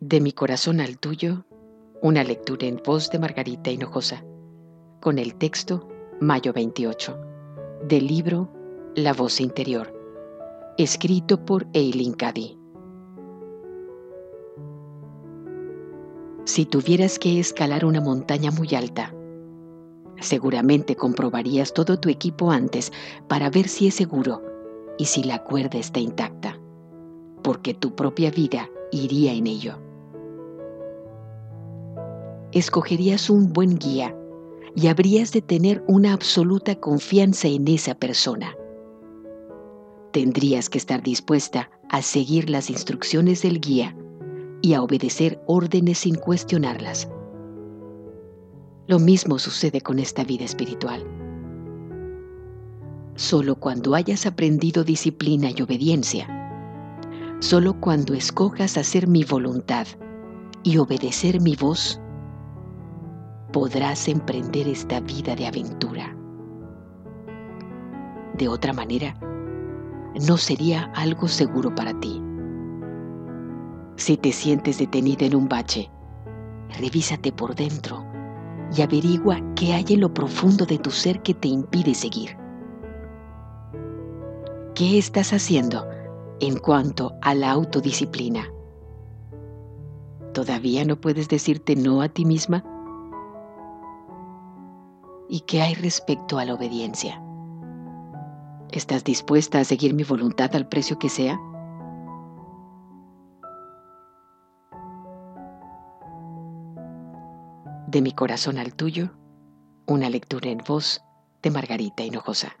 De mi corazón al tuyo, una lectura en voz de Margarita Hinojosa, con el texto Mayo 28, del libro La voz interior, escrito por Eileen Cady. Si tuvieras que escalar una montaña muy alta, seguramente comprobarías todo tu equipo antes para ver si es seguro y si la cuerda está intacta, porque tu propia vida iría en ello. Escogerías un buen guía y habrías de tener una absoluta confianza en esa persona. Tendrías que estar dispuesta a seguir las instrucciones del guía y a obedecer órdenes sin cuestionarlas. Lo mismo sucede con esta vida espiritual. Solo cuando hayas aprendido disciplina y obediencia, solo cuando escojas hacer mi voluntad y obedecer mi voz, podrás emprender esta vida de aventura. De otra manera, no sería algo seguro para ti. Si te sientes detenida en un bache, revísate por dentro y averigua qué hay en lo profundo de tu ser que te impide seguir. ¿Qué estás haciendo en cuanto a la autodisciplina? ¿Todavía no puedes decirte no a ti misma? ¿Y qué hay respecto a la obediencia? ¿Estás dispuesta a seguir mi voluntad al precio que sea? De mi corazón al tuyo, una lectura en voz de Margarita Hinojosa.